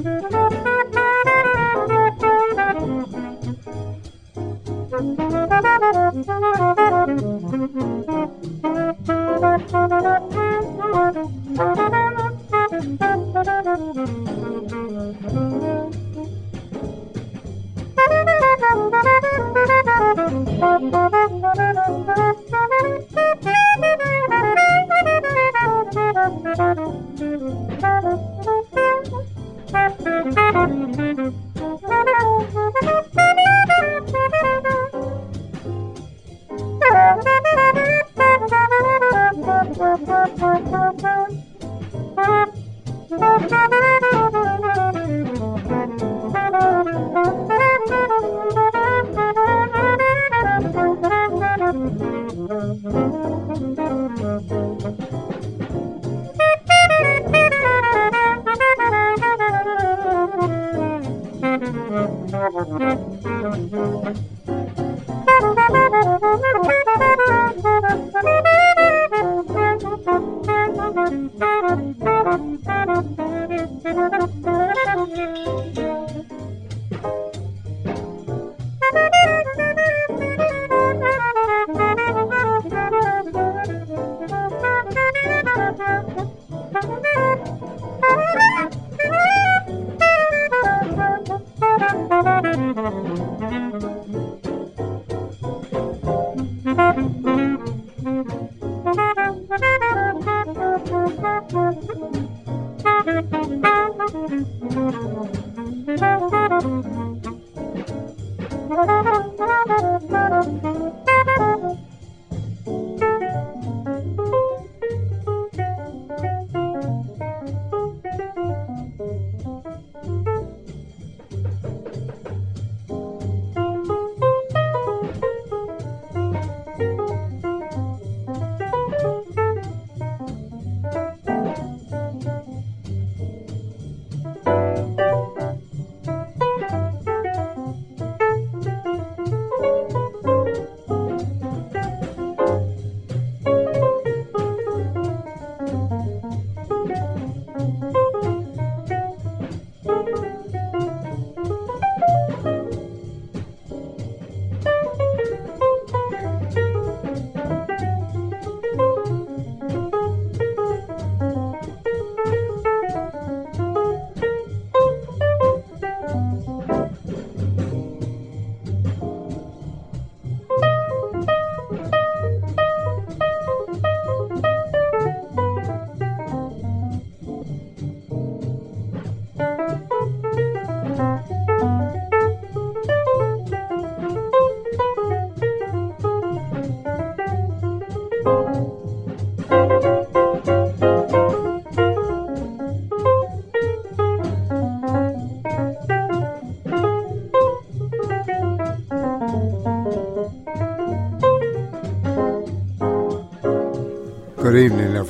Good evening,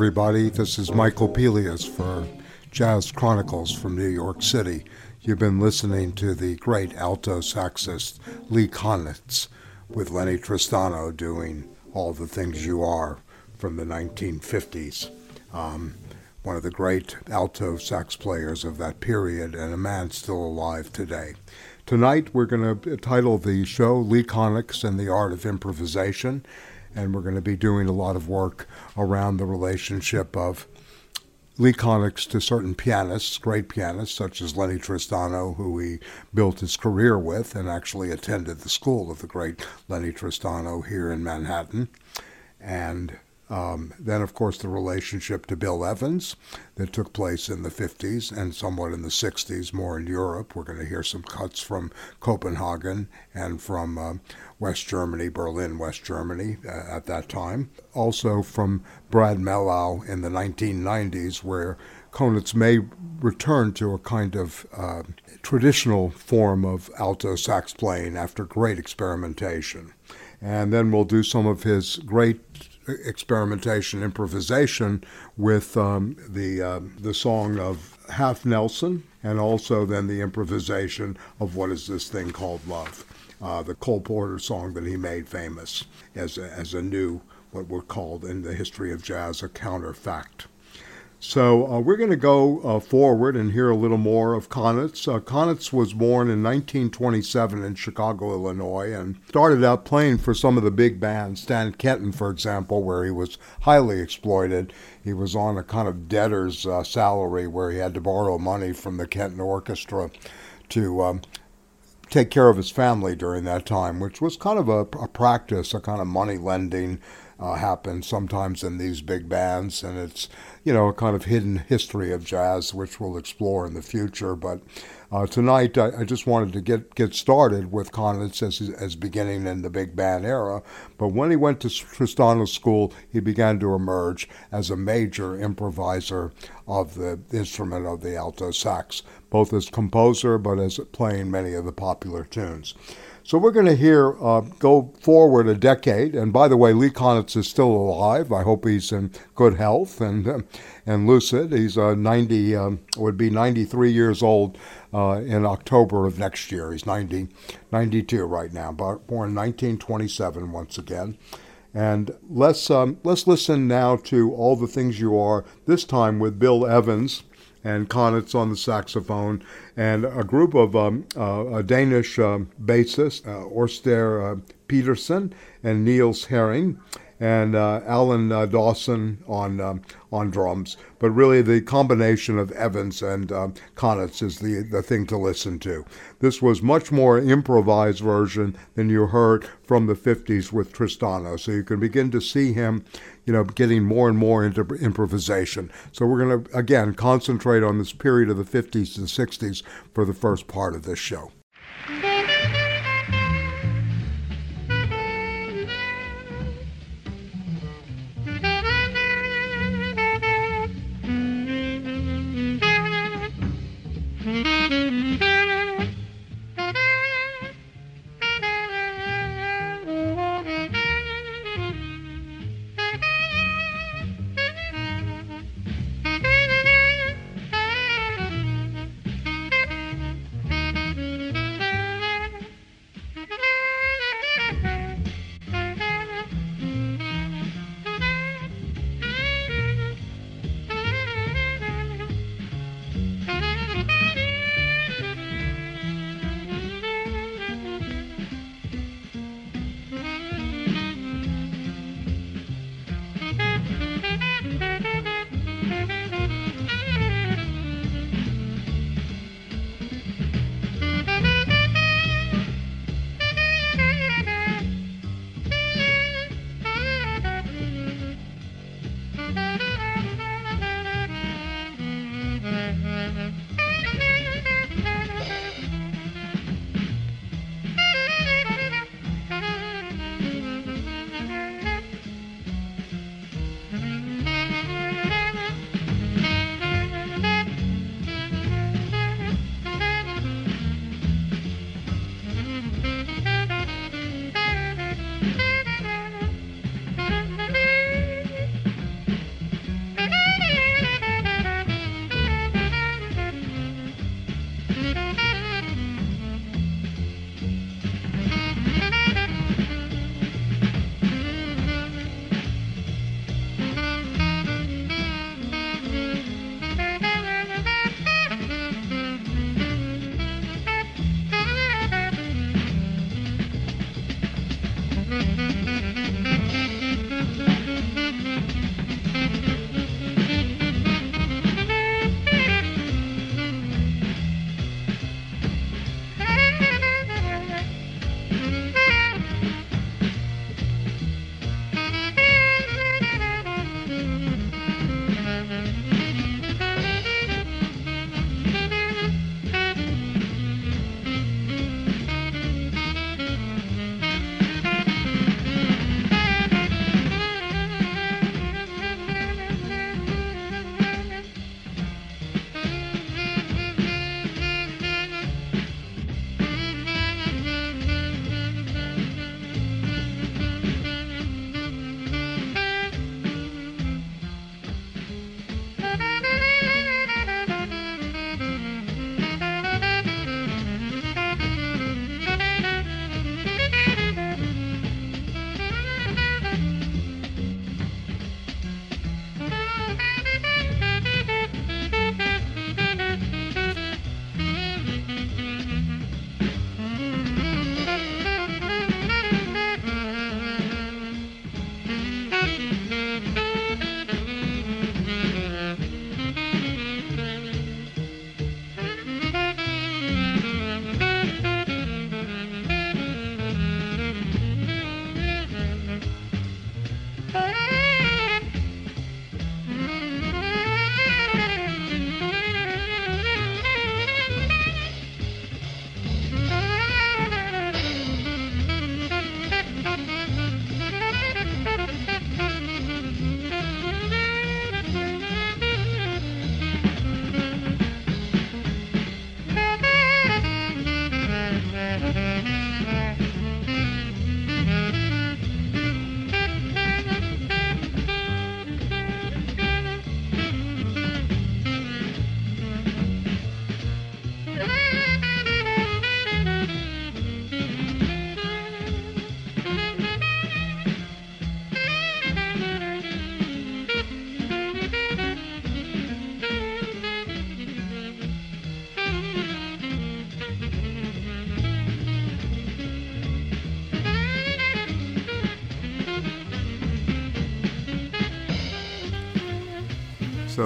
everybody. This is Michael Pelias for Jazz Chronicles from New York City. You've been listening to the great alto saxist Lee Konitz with Lennie Tristano doing All the Things You Are from the 1950s. Um, one of the great alto sax players of that period and a man still alive today. Tonight we're going to title the show Lee Konitz and the Art of Improvisation and we're going to be doing a lot of work around the relationship of Lee to certain pianists, great pianists such as Lennie Tristano, who he built his career with and actually attended the school of the great Lennie Tristano here in Manhattan. And um, then, of course, the relationship to Bill Evans that took place in the 50s and somewhat in the 60s, more in Europe. We're going to hear some cuts from Copenhagen and from uh, West Germany, Berlin, West Germany uh, at that time. Also from Brad Mehldau in the 1990s, where Konitz may return to a kind of uh, traditional form of alto sax playing after great experimentation. And then we'll do some of his great experimentation, improvisation with um, the uh, the song of Half Nelson, and also then the improvisation of what is this thing called love, uh, the Cole Porter song that he made famous as a, as a new what were called in the history of jazz a contrafact. So uh, we're going to go uh, forward and hear a little more of Konitz. Uh, Konitz was born in 1927 in Chicago, Illinois, and started out playing for some of the big bands, Stan Kenton, for example, where he was highly exploited. He was on a kind of debtor's uh, salary where he had to borrow money from the Kenton Orchestra to um, take care of his family during that time, which was kind of a, a practice, a kind of money lending uh, happens sometimes in these big bands, and it's you know a kind of hidden history of jazz, which we'll explore in the future. But uh, tonight, I, I, just wanted to get get started with Konitz as, as beginning in the big band era. But when he went to Tristano's School, he began to emerge as a major improviser of the instrument of the alto sax, both as composer but as playing many of the popular tunes. So we're going to hear uh, go forward a decade. And by the way, Lee Konitz is still alive. I hope he's in good health and uh, and lucid. He's uh, 90 um, would be 93 years old uh, in October of next year. He's 90 92 right now, born 1927 once again. And let's um, let's listen now to all the things you are. This time with Bill Evans and Konitz on the saxophone, and a group of um, uh, a Danish um, bassist, uh, Orster uh, Peterson and Niels Henning, and uh, Alan uh, Dawson on um, on drums. But really, the combination of Evans and um, is the the thing to listen to. This was much more improvised version than you heard from the 50s with Tristano. So you can begin to see him, you know, getting more and more into improvisation. So we're going to again concentrate on this period of the 50s and 60s for the first part of this show.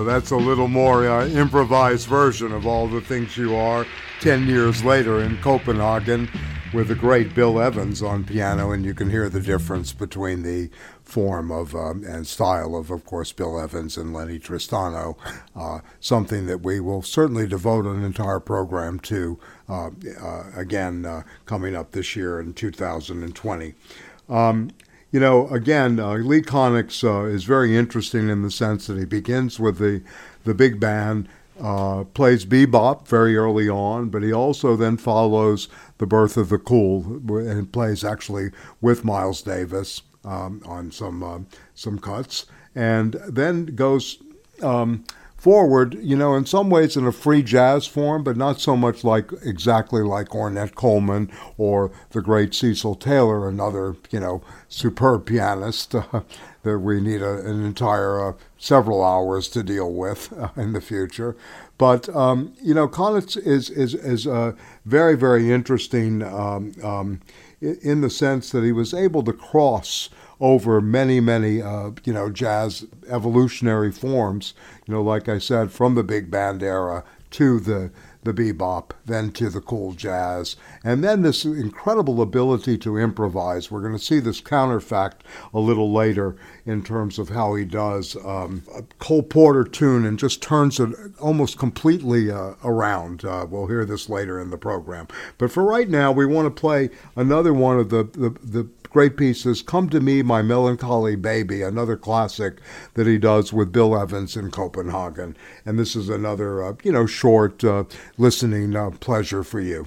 That's a little more uh, improvised version of all the things you are 10 years later in Copenhagen with the great Bill Evans on piano, and you can hear the difference between the form of um, and style of, of course, Bill Evans and Lennie Tristano. Uh, something that we will certainly devote an entire program to uh, uh, again uh, coming up this year in 2020. Um, you know, again, uh, Lee Konitz uh, is very interesting in the sense that he begins with the the big band uh, plays bebop very early on, but he also then follows the birth of the cool and plays actually with Miles Davis um, on some uh, some cuts, and then goes um, forward. You know, in some ways in a free jazz form, but not so much like exactly like Ornette Coleman or the great Cecil Taylor, another you know superb pianist. Uh, that we need a, an entire uh, several hours to deal with uh, in the future. But um, you know, Konitz is is is uh, very very interesting um, um, in the sense that he was able to cross over many many uh, you know jazz evolutionary forms. You know, like I said, from the big band era to the the bebop, then to the cool jazz, and then this incredible ability to improvise. We're going to see this contrafact a little later in terms of how he does um, a Cole Porter tune and just turns it almost completely uh, around. Uh, we'll hear this later in the program. But for right now, we want to play another one of the, the, the great pieces, Come to Me, My Melancholy Baby, another classic that he does with Bill Evans in Copenhagen. And this is another, uh, you know, short uh, listening uh, pleasure for you.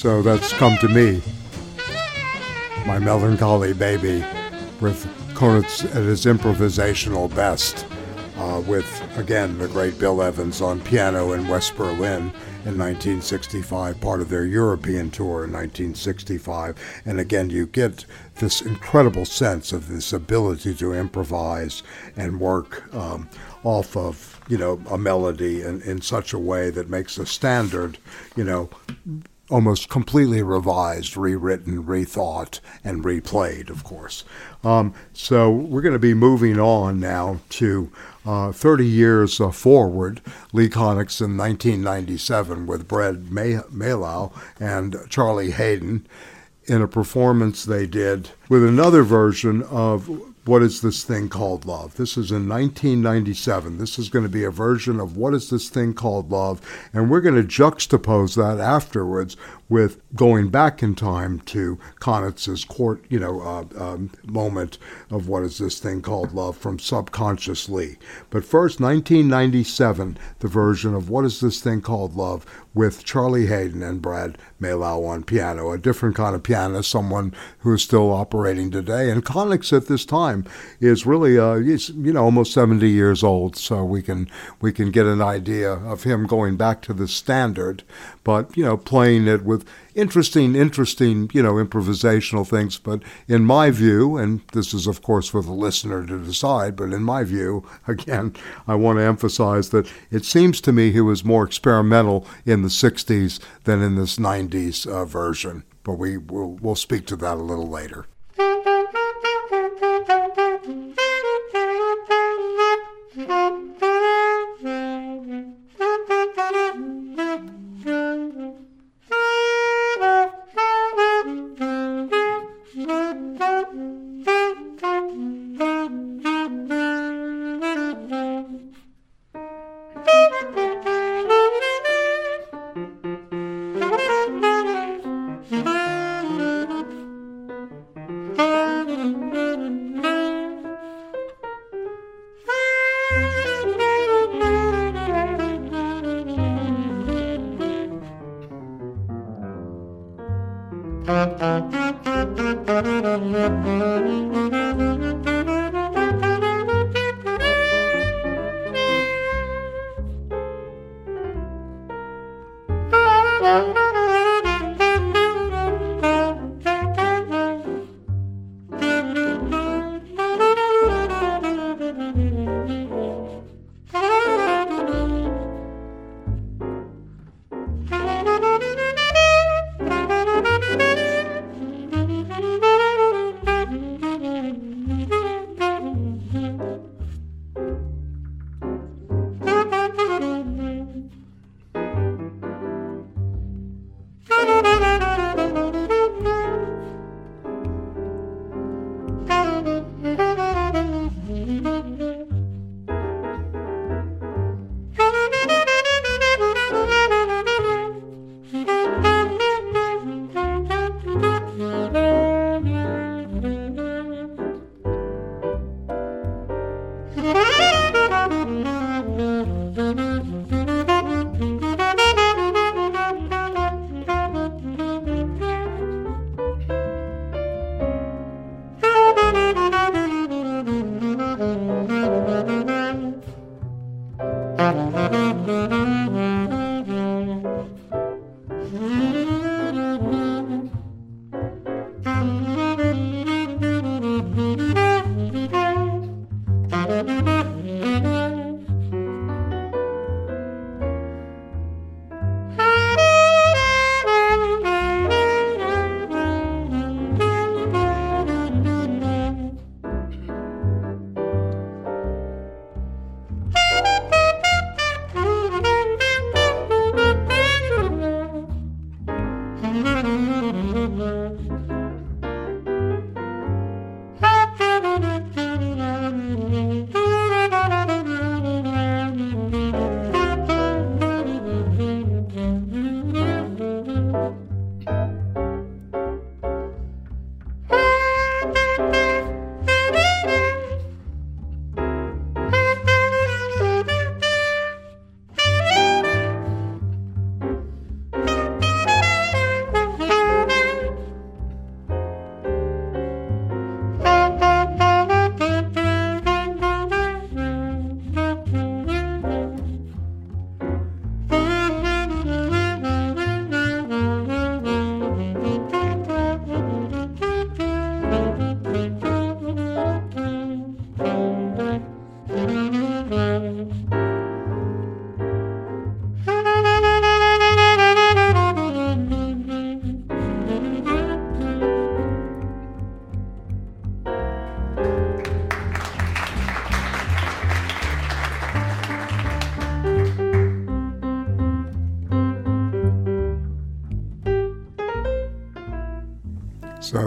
So that's Come to Me, My Melancholy Baby, with Konitz at his improvisational best, uh, with, again, the great Bill Evans on piano in West Berlin in 1965, part of their European tour in 1965. And again, you get this incredible sense of this ability to improvise and work um, off of, you know, a melody in, in such a way that makes a standard, you know, almost completely revised, rewritten, rethought, and replayed, of course. Um, so we're going to be moving on now to uh, 30 years uh, forward, Lee Konitz in 1997 with Brad Mehldau and Charlie Haden in a performance they did with another version of what is this thing called love? This is in 1997. This is going to be a version of what is this thing called love? And we're going to juxtapose that afterwards with going back in time to Konitz's court, you know, uh, um, moment of what is this thing called love from Subconscious-Lee. But first, 1997, the version of what is this thing called love with Charlie Haden and Brad Mehldau on piano, a different kind of pianist, someone who is still operating today. And Konitz at this time is really, uh, he's, you know, almost 70 years old, so we can we can get an idea of him going back to the standard, but you know, playing it with interesting, interesting, you know, improvisational things. But in my view, and this is, of course, for the listener to decide, but in my view, again, I want to emphasize that it seems to me he was more experimental in the 60s than in this 90s uh, version. But we will we'll speak to that a little later.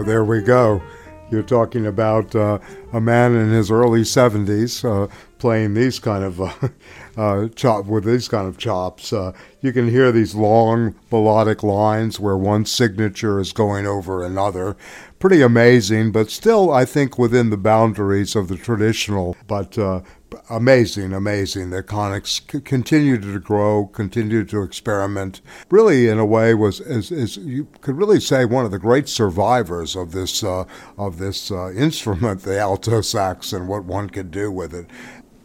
There we go. You're talking about uh, a man in his early 70s uh, playing these kind of uh, uh, chop with these kind of chops. Uh, you can hear these long melodic lines where one signature is going over another. Pretty amazing, but still, I think within the boundaries of the traditional. But uh, amazing, amazing. The Konitz c- continued to grow, continued to experiment. Really, in a way, was is, is you could really say one of the great survivors of this uh, of this uh, instrument, the alto sax, and what one could do with it.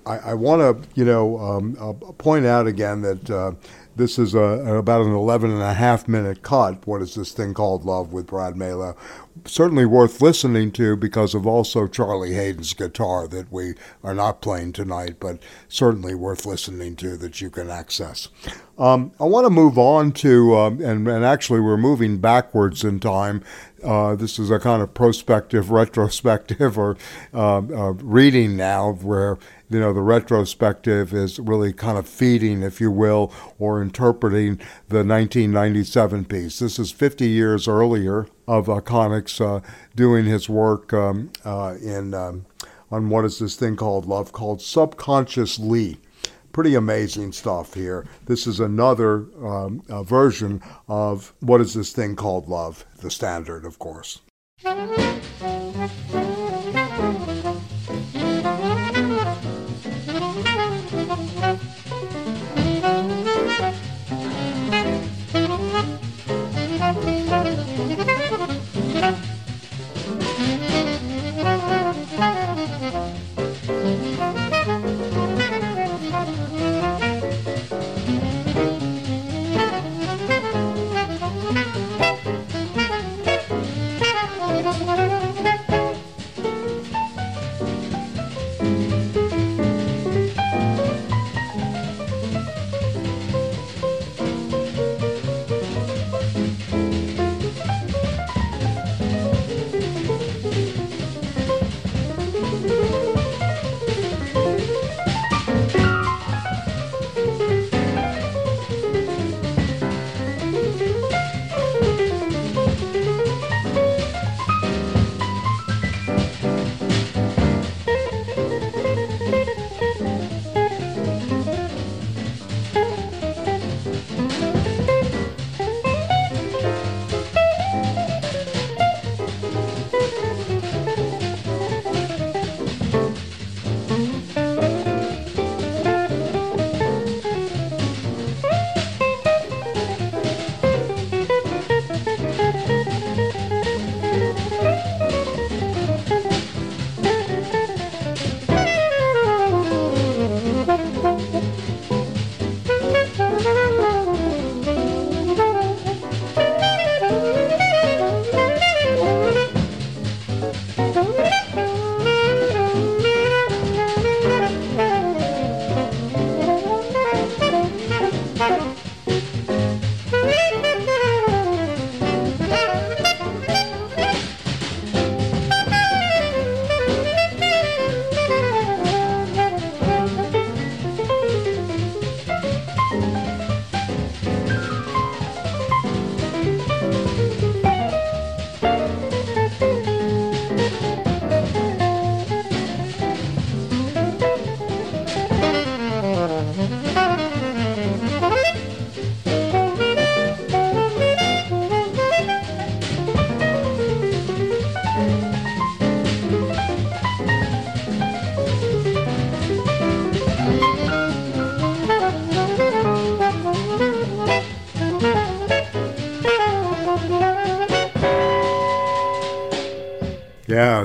I, I want to, you know, um, uh, point out again that uh, this is a, about an 11 and a half minute cut. What is this thing called Love with Brad Mehldau? Certainly worth listening to because of also Charlie Haden's guitar that we are not playing tonight, but certainly worth listening to that you can access. Um, I want to move on to, um, and, and, actually we're moving backwards in time. Uh, this is a kind of prospective, retrospective, or uh, uh, reading now where you know, the retrospective is really kind of feeding, if you will, or interpreting the 1997 piece. This is 50 years earlier of uh, Konitz uh, doing his work um, uh, in um, on what is this thing called love called Subconscious-Lee. Pretty amazing stuff here. This is another um, version of what is this thing called love, the standard, of course.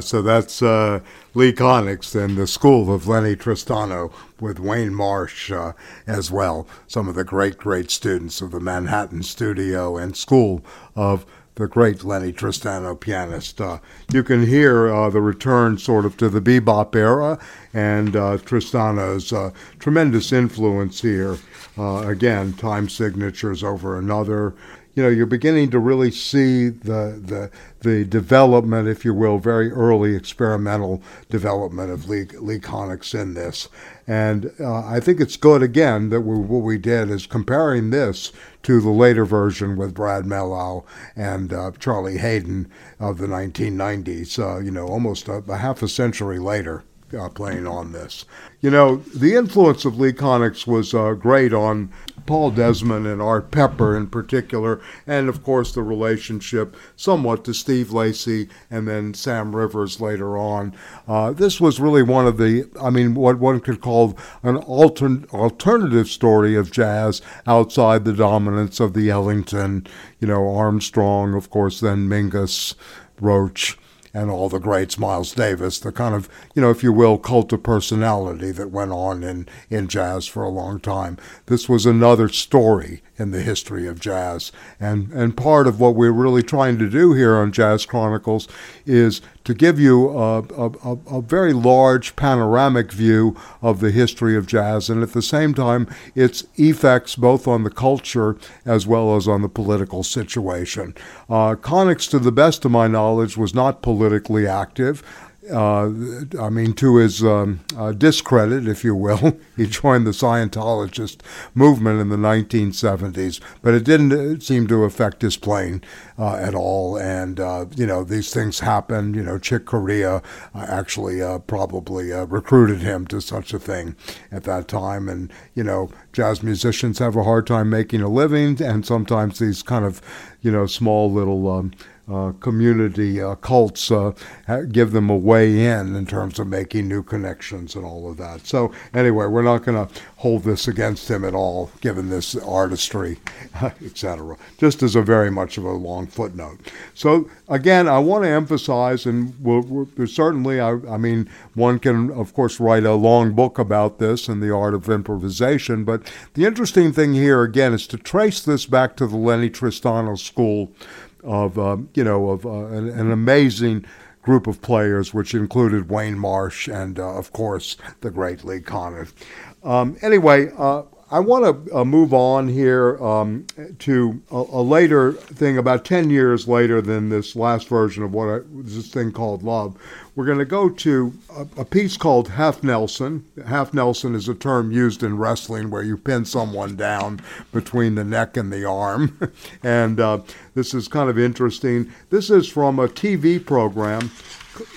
So that's uh, Lee Konitz and the School of Lennie Tristano with Warne Marsh uh, as well. Some of the great, great students of the Manhattan Studio and School of the great Lenny Tristano pianist. Uh, you can hear uh, the return sort of to the bebop era and uh, Tristano's uh, tremendous influence here. Uh, again, time signatures over another you know, you're beginning to really see the the the development, if you will, very early experimental development of Konitz in this. And uh, I think it's good, again, that we, what we did is comparing this to the later version with Brad Mehldau and uh, Charlie Haden of the 1990s, uh, you know, almost a, a half a century later uh, playing on this. You know, the influence of Lee Konitz was uh, great on Paul Desmond and Art Pepper in particular, and of course the relationship somewhat to Steve Lacy and then Sam Rivers later on. Uh, this was really one of the, I mean, what one could call an altern- alternative story of jazz outside the dominance of the Ellington, you know, Armstrong, of course, then Mingus, Roach and all the greats, Miles Davis, the kind of, you know, if you will, cult of personality that went on in, in jazz for a long time. This was another story in the history of jazz. And, and part of what we're really trying to do here on Jazz Chronicles is to give you a, a, a, very large panoramic view of the history of jazz, and at the same time, its effects both on the culture as well as on the political situation. Uh, Konitz, to the best of my knowledge, was not politically active uh, I mean, to his um, uh, discredit, if you will, he joined the Scientologist movement in the 1970s, but it didn't uh, seem to affect his playing uh, at all. And, uh, you know, these things happen. You know, Chick Corea uh, actually probably recruited him to such a thing at that time. And, you know, jazz musicians have a hard time making a living, and sometimes these kind of, you know, small little. Um, uh, community uh, cults uh, give them a way in in terms of making new connections and all of that. So anyway, we're not going to hold this against him at all, given this artistry, etc. Just as a very much of a long footnote. So again, I want to emphasize, and we'll, we'll, certainly, I, I, mean, one can of course write a long book about this and the art of improvisation. But the interesting thing here again is to trace this back to the Lennie Tristano school of um, you know of uh, an, an, amazing group of players, which included Warne Marsh and uh, of course the great Lee Konitz. Um, anyway, uh, I want to uh, move on here um, to a, a, later thing, about 10 years later than this last version of what I, this thing called Love. We're going to go to a, a, piece called Half Nelson. Half Nelson is a term used in wrestling where you pin someone down between the neck and the arm. and uh, this is kind of interesting. This is from a TV program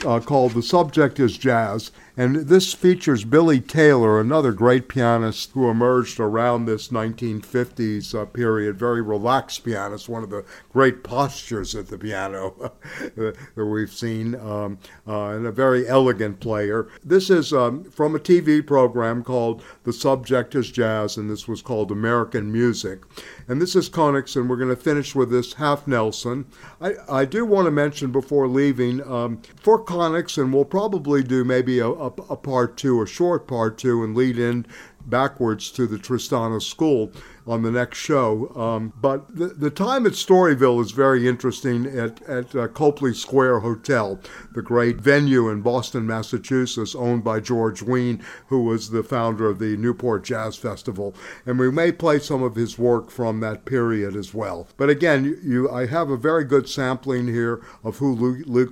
uh, called The Subject is Jazz. And this features Billy Taylor, another great pianist who emerged around this 1950s uh, period, very relaxed pianist, one of the great postures at the piano that we've seen, um, uh, and a very elegant player. This is um, from a TV program called The Subject is Jazz, and this was called American Music. And this is Konitz, and we're going to finish with this half Nelson. I, I do want to mention before leaving, um, for Konitz, and we'll probably do maybe a, a a, part two, a short part two, and lead in backwards to the Tristano School on the next show. Um, but the, the time at Storyville is very interesting at, at uh, Copley Square Hotel, the great venue in Boston, Massachusetts, owned by George Wein, who was the founder of the Newport Jazz Festival. And we may play some of his work from that period as well. But again, you, you I have a very good sampling here of who Lou, Lou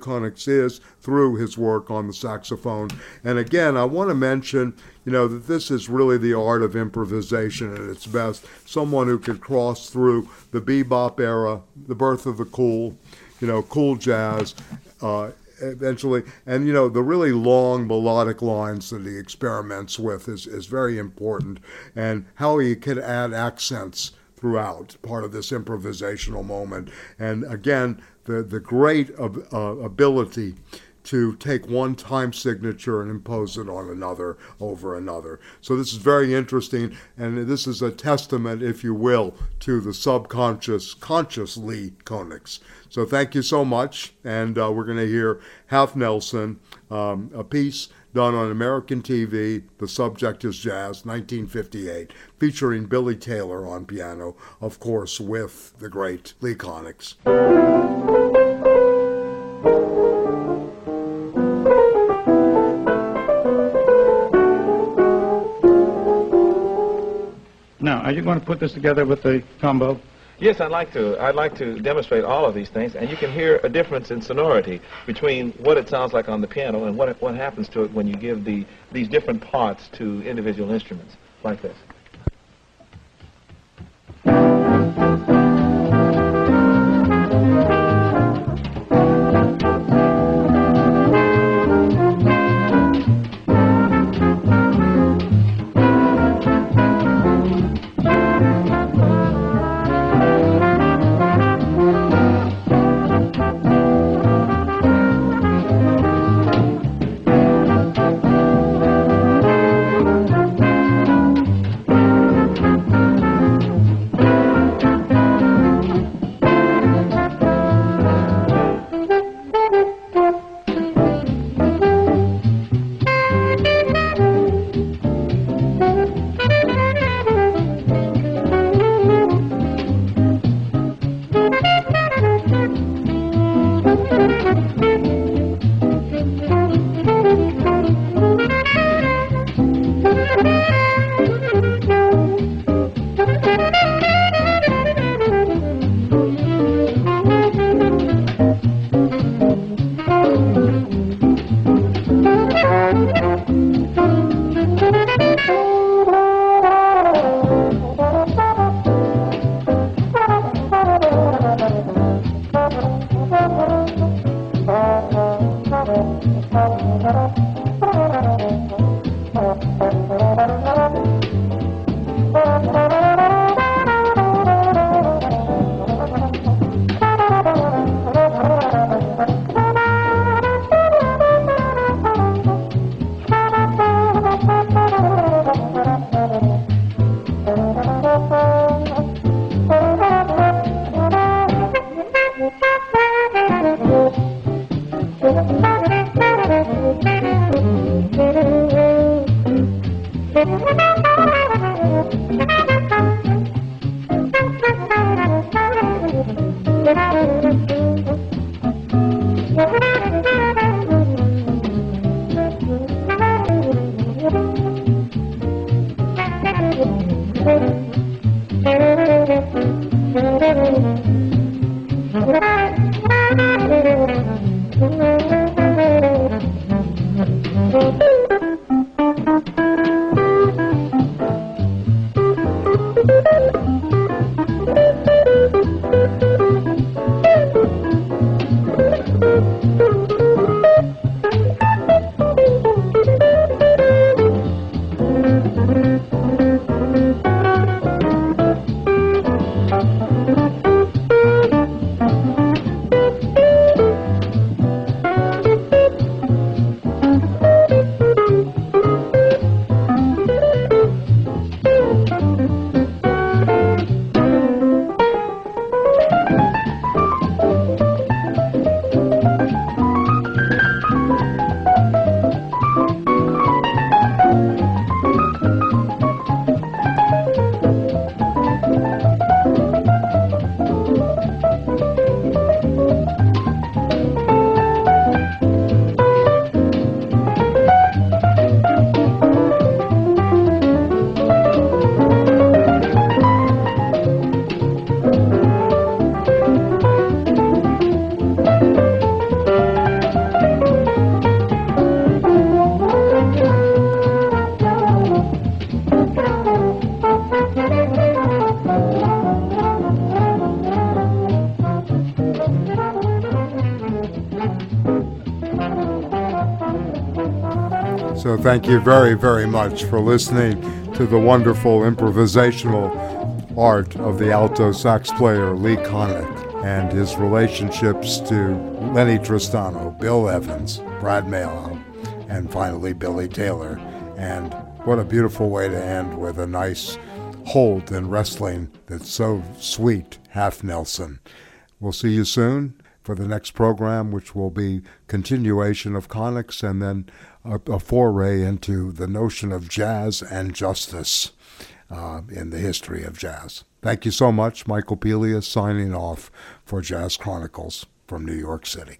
is through his work on the saxophone. And again, I want to mention, you know, that this is really the art of improvisation at its best. Someone who could cross through the bebop era, the birth of the cool, you know, cool jazz, uh, eventually, and you know, the really long melodic lines that he experiments with is, is very important, and how he can add accents throughout part of this improvisational moment. And again, the, the great uh, ability to take one time signature and impose it on another over another. So this is very interesting, and this is a testament, if you will, to the subconscious, conscious Lee Konitz. So thank you so much, and uh, we're going to hear Half Nelson, um, a piece done on American TV. The subject is jazz, 1958, featuring Billy Taylor on piano, of course, with the great Lee Konitz. Are you going to put this together with the combo? Yes, I'd like to. I'd like to demonstrate all of these things, and you can hear a difference in sonority between what it sounds like on the piano and what, it, what happens to it when you give the, these different parts to individual instruments, like this. Thank you very, very much for listening to the wonderful improvisational art of the alto sax player Lee Konitz and his relationships to Lennie Tristano, Bill Evans, Brad Mehldau, and finally Billy Taylor. And what a beautiful way to end with a nice hold in wrestling that's so sweet, half Nelson. We'll see you soon for the next program, which will be continuation of Konitz and then a, a foray into the notion of jazz and justice uh, in the history of jazz. Thank you so much. Michael Pelias signing off for Jazz Chronicles from New York City.